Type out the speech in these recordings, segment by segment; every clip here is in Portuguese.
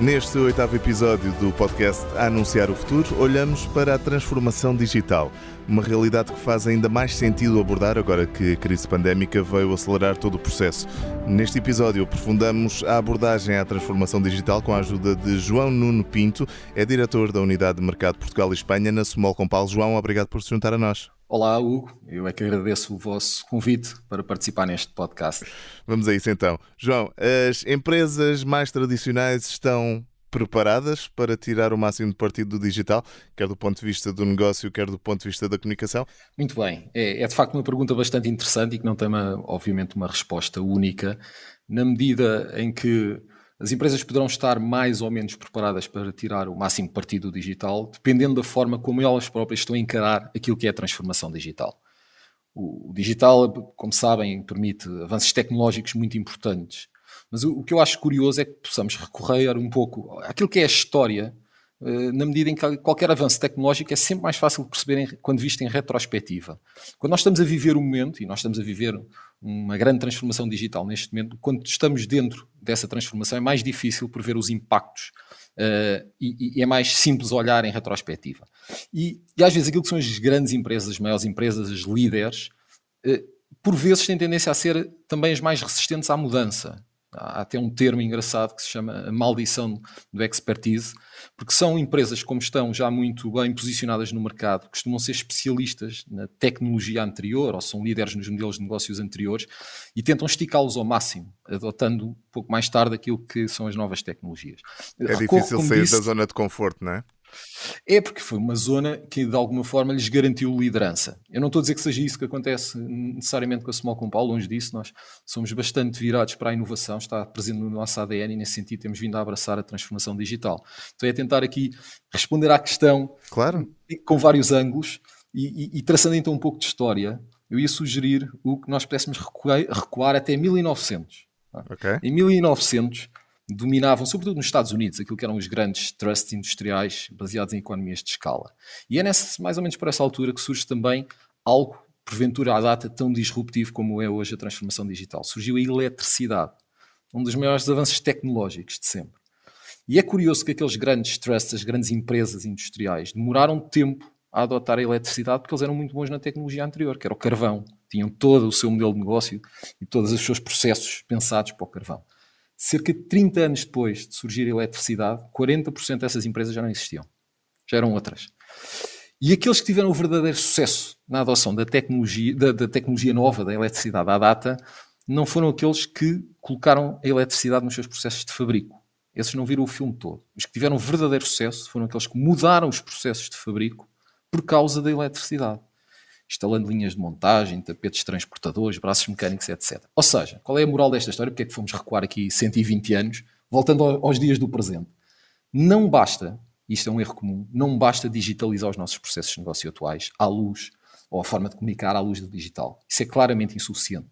Neste oitavo episódio do podcast A Anunciar o Futuro, olhamos para a transformação digital, uma realidade que faz ainda mais sentido abordar agora que a crise pandémica veio acelerar todo o processo. Neste episódio, aprofundamos a abordagem à transformação digital com a ajuda de João Nuno Pinto, é diretor da Unidade de Mercado Portugal e Espanha na Sumol Compal. João, obrigado por se juntar a nós. Olá, Hugo. Eu é que agradeço o vosso convite para participar neste podcast. Vamos a isso então. João, as empresas mais tradicionais estão preparadas para tirar o máximo de partido do digital, quer do ponto de vista do negócio, quer do ponto de vista da comunicação? Muito bem. É, é de facto uma pergunta bastante interessante e que não tem, uma, obviamente, uma resposta única, na medida em que as empresas poderão estar mais ou menos preparadas para tirar o máximo partido do digital, dependendo da forma como elas próprias estão a encarar aquilo que é a transformação digital. O digital, como sabem, permite avanços tecnológicos muito importantes. Mas o, que eu acho curioso é que possamos recorrer um pouco àquilo que é a história, na medida em que qualquer avanço tecnológico é sempre mais fácil de perceber quando visto em retrospectiva. Quando nós estamos a viver um momento, e nós estamos a viver uma grande transformação digital neste momento, quando estamos dentro dessa transformação é mais difícil prever os impactos uh, e, e, é mais simples olhar em retrospectiva. E, e, às vezes aquilo que são as grandes empresas, as maiores empresas, as líderes, uh, por vezes têm tendência a ser também as mais resistentes à mudança. Há até um termo engraçado que se chama a maldição do expertise, porque são empresas, como estão já muito bem posicionadas no mercado, costumam ser especialistas na tecnologia anterior ou são líderes nos modelos de negócios anteriores e tentam esticá-los ao máximo, adotando um pouco mais tarde aquilo que são as novas tecnologias. É difícil sair disse, da zona de conforto, não é? É porque foi uma zona que de alguma forma lhes garantiu liderança. Eu não estou a dizer que seja isso que acontece necessariamente com a Small Compal, longe disso, nós somos bastante virados para a inovação, está presente no nosso ADN e nesse sentido temos vindo a abraçar a transformação digital. Então é tentar aqui responder à questão claro. com vários ângulos e, e, e traçando então um pouco de história, eu ia sugerir o que nós pudéssemos recuar, recuar até 1900. Okay. Em 1900 dominavam, sobretudo nos Estados Unidos, aquilo que eram os grandes trusts industriais baseados em economias de escala. E é nessa, mais ou menos por essa altura que surge também algo, porventura à data, tão disruptivo como é hoje a transformação digital. Surgiu a eletricidade, um dos maiores avanços tecnológicos de sempre. E é curioso que aqueles grandes trusts, as grandes empresas industriais, demoraram tempo a adotar a eletricidade porque eles eram muito bons na tecnologia anterior, que era o carvão. Tinham todo o seu modelo de negócio e todos os seus processos pensados para o carvão cerca de 30 anos depois de surgir a eletricidade, 40% dessas empresas já não existiam. Já eram outras. E aqueles que tiveram o verdadeiro sucesso na adoção da tecnologia, da, da tecnologia nova, da eletricidade à data, não foram aqueles que colocaram a eletricidade nos seus processos de fabrico. Esses não viram o filme todo. Os que tiveram verdadeiro sucesso foram aqueles que mudaram os processos de fabrico por causa da eletricidade instalando linhas de montagem, tapetes transportadores, braços mecânicos, etc. Ou seja, qual é a moral desta história? Porque é que fomos recuar aqui 120 anos, voltando aos dias do presente? Não basta, isto é um erro comum, não basta digitalizar os nossos processos de negócio atuais à luz, ou a forma de comunicar à luz do digital. Isso é claramente insuficiente.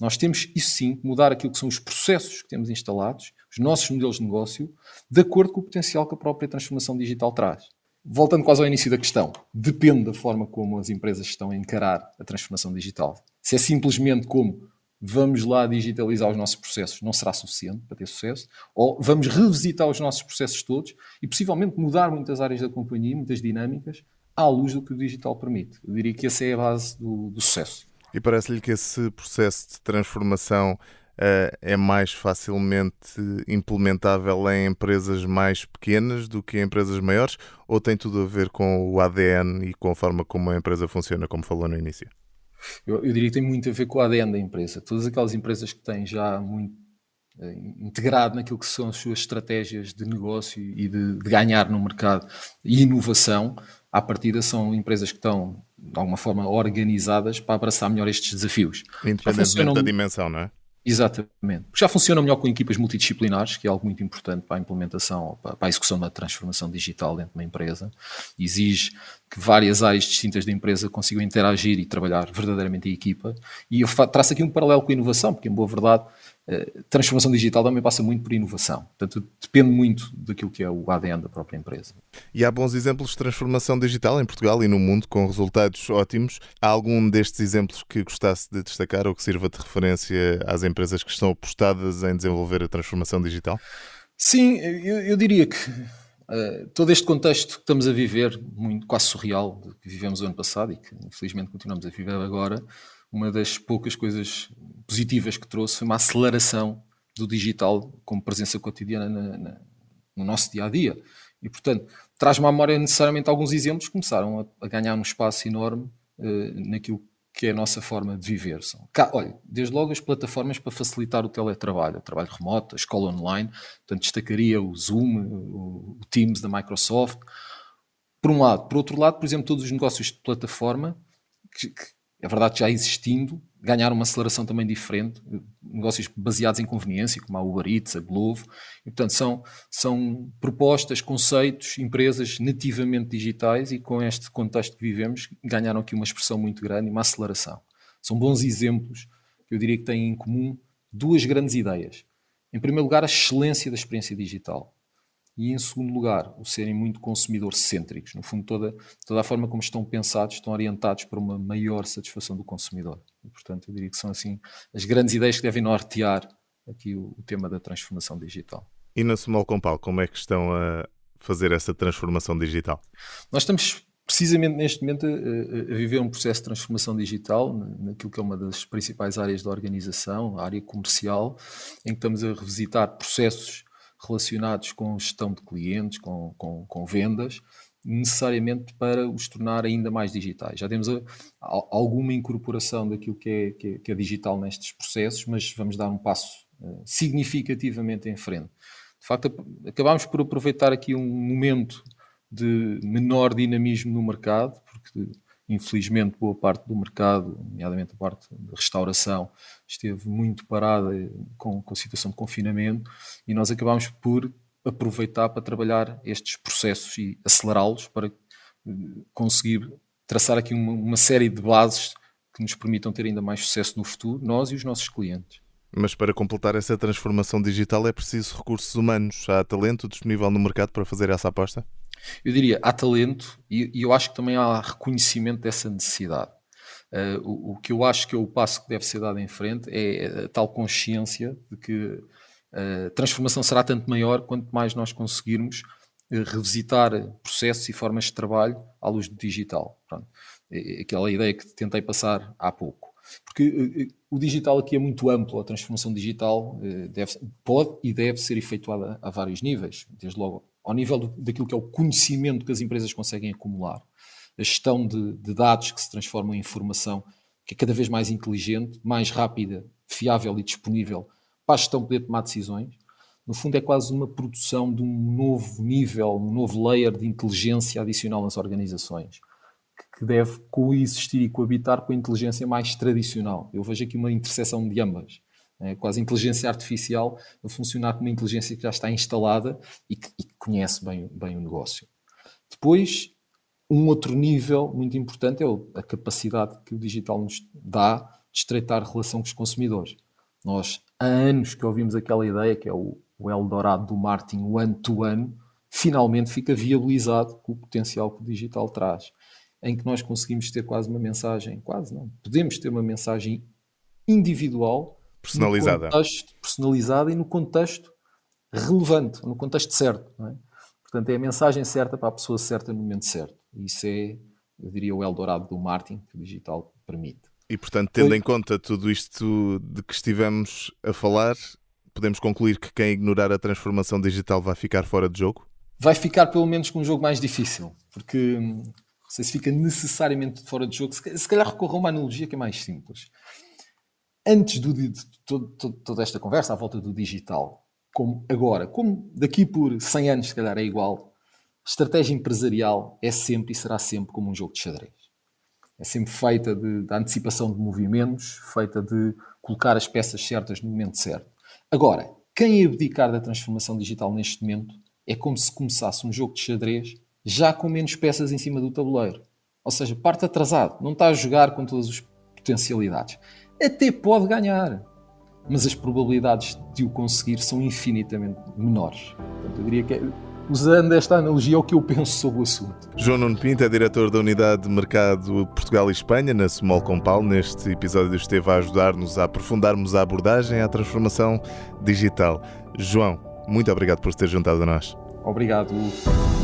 Nós temos, isso sim, mudar aquilo que são os processos que temos instalados, os nossos modelos de negócio, de acordo com o potencial que a própria transformação digital traz voltando quase ao início da questão, depende da forma como as empresas estão a encarar a transformação digital. Se é simplesmente como vamos lá digitalizar os nossos processos, não será suficiente para ter sucesso, ou vamos revisitar os nossos processos todos e possivelmente mudar muitas áreas da companhia, muitas dinâmicas, à luz do que o digital permite. Eu diria que essa é a base do, do sucesso. E parece-lhe que esse processo de transformação é mais facilmente implementável em empresas mais pequenas do que em empresas maiores? Ou tem tudo a ver com o ADN e com a forma como a empresa funciona, como falou no início? Eu, eu diria que tem muito a ver com o ADN da empresa. Todas aquelas empresas que têm já muito eh, integrado naquilo que são as suas estratégias de negócio e de, de, ganhar no mercado e inovação, à partida são empresas que estão de alguma forma organizadas para abraçar melhor estes desafios. Independentemente da dimensão, não é? Exatamente. Porque já funciona melhor com equipas multidisciplinares, que é algo muito importante para a implementação, para a execução da transformação digital dentro de uma empresa. Exige que várias áreas distintas da empresa consigam interagir e trabalhar verdadeiramente em equipa. E eu traço aqui um paralelo com a inovação, porque, em boa verdade, eh, transformação digital também passa muito por inovação. Portanto, depende muito daquilo que é o ADN da própria empresa. E há bons exemplos de transformação digital em Portugal e no mundo com resultados ótimos. Há algum destes exemplos que gostasse de destacar ou que sirva de referência às empresas que estão apostadas em desenvolver a transformação digital? Sim, eu, eu diria que uh, todo este contexto que estamos a viver, muito quase surreal, que vivemos o ano passado e que infelizmente continuamos a viver agora, uma das poucas coisas positivas que trouxe foi uma aceleração do digital como presença cotidiana na, na, no nosso dia a dia. E, portanto, traz-me à memória necessariamente alguns exemplos que começaram a, a ganhar um espaço enorme uh, naquilo que é a nossa forma de viver. São, cá, olha, desde logo as plataformas para facilitar o teletrabalho, o trabalho remoto, a escola online, portanto, destacaria o Zoom, o, Teams da Microsoft. Por um lado. Por outro lado, por exemplo, todos os negócios de plataforma que é verdade que já existindo, ganhar uma aceleração também diferente, negócios baseados em conveniência, como a Uber Eats, a Glovo, e portanto são, são propostas, conceitos, empresas nativamente digitais e com este contexto que vivemos ganharam aqui uma expressão muito grande e uma aceleração. São bons exemplos que eu diria que têm em comum duas grandes ideias. Em primeiro lugar, a excelência da experiência digital e, em segundo lugar, o serem muito consumidor-cêntricos. No fundo, toda, toda a forma como estão pensados estão orientados para uma maior satisfação do consumidor. E, portanto, eu diria que são assim as grandes ideias que devem nortear aqui o, o tema da transformação digital. E na Small Compal, como é que estão a fazer essa transformação digital? Nós estamos precisamente neste momento a, a, viver um processo de transformação digital naquilo que é uma das principais áreas da organização, a área comercial, em que estamos a revisitar processos relacionados com gestão de clientes, com, com, com vendas, necessariamente para os tornar ainda mais digitais. Já temos a, a, alguma incorporação daquilo que é, que é, que, é, digital nestes processos, mas vamos dar um passo uh, significativamente em frente. De facto, acabámos por aproveitar aqui um momento de menor dinamismo no mercado, porque Infelizmente, boa parte do mercado, nomeadamente a parte da restauração, esteve muito parada com, com a situação de confinamento e nós acabámos por aproveitar para trabalhar estes processos e acelerá-los para eh, conseguir traçar aqui uma, uma série de bases que nos permitam ter ainda mais sucesso no futuro, nós e os nossos clientes. Mas para completar essa transformação digital é preciso recursos humanos. Há talento disponível no mercado para fazer essa aposta? Eu diria, há talento e, e eu acho que também há reconhecimento dessa necessidade. Uh, o, o, que eu acho que é o passo que deve ser dado em frente é a tal consciência de que a transformação será tanto maior quanto mais nós conseguirmos revisitar processos e formas de trabalho à luz do digital. Pronto. É, é aquela ideia que tentei passar há pouco. Porque uh, o digital aqui é muito amplo, a transformação digital deve, pode e deve ser efetuada a vários níveis, desde logo ao nível do, daquilo que é o conhecimento que as empresas conseguem acumular, a gestão de, de dados que se transformam em informação que é cada vez mais inteligente, mais rápida, fiável e disponível para a gestão poder tomar decisões. No fundo, é quase uma produção de um novo nível, um novo layer de inteligência adicional nas organizações, que deve coexistir e coabitar com a inteligência mais tradicional. Eu vejo aqui uma interseção de ambas é, quase inteligência artificial a funcionar como uma inteligência que já está instalada e que, e que conhece bem, bem o negócio. Depois, um outro nível muito importante é a capacidade que o digital nos dá de estreitar a relação com os consumidores. Nós, há anos que ouvimos aquela ideia que é o, o Eldorado do marketing one-to-one, finalmente fica viabilizado com o potencial que o digital traz, em que nós conseguimos ter quase uma mensagem, quase não, podemos ter uma mensagem individual personalizada. Contexto personalizada e no contexto relevante, no contexto certo. É? Portanto, é a mensagem certa para a pessoa certa no momento certo. Isso é, eu diria, o Eldorado do marketing que o digital permite. E, portanto, tendo em conta tudo isto de que estivemos a falar, podemos concluir que quem ignorar a transformação digital vai ficar fora de jogo? Vai ficar, pelo menos, com um jogo mais difícil. Porque não sei se fica necessariamente fora de jogo. Se calhar recorra a uma analogia que é mais simples antes do, de, toda esta conversa à volta do digital, como agora, como daqui por 100 anos, se calhar é igual, estratégia empresarial é sempre e será sempre como um jogo de xadrez. é sempre feita de, de antecipação de movimentos, feita de colocar as peças certas no momento certo. Agora, quem abdicar da transformação digital neste momento é como se começasse um jogo de xadrez já com menos peças em cima do tabuleiro. Ou seja, parte atrasado, não está a jogar com todas as potencialidades. Até pode ganhar, mas as probabilidades de o conseguir são infinitamente menores. Portanto, eu diria que é usando esta analogia, é o que eu penso sobre o assunto. João Nuno Pinto é diretor da Unidade de Mercado Portugal e Espanha, na Small Compal. Neste episódio esteve a ajudar-nos a aprofundarmos a abordagem à transformação digital. João, muito obrigado por se ter juntado a nós. Obrigado, Hugo.